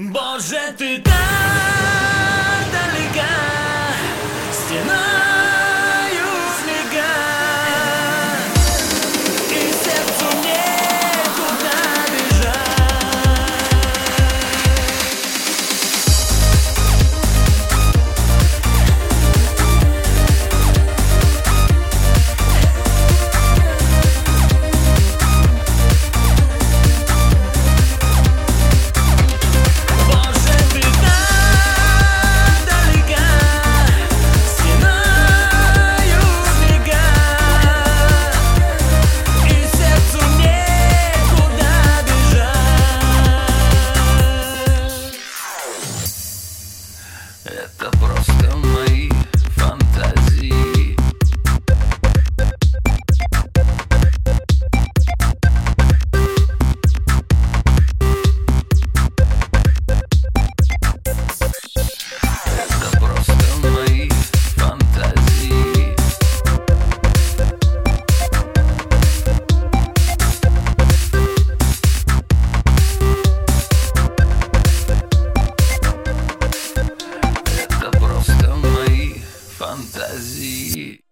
Боже, ты так далека, стена это просто мои. Stasi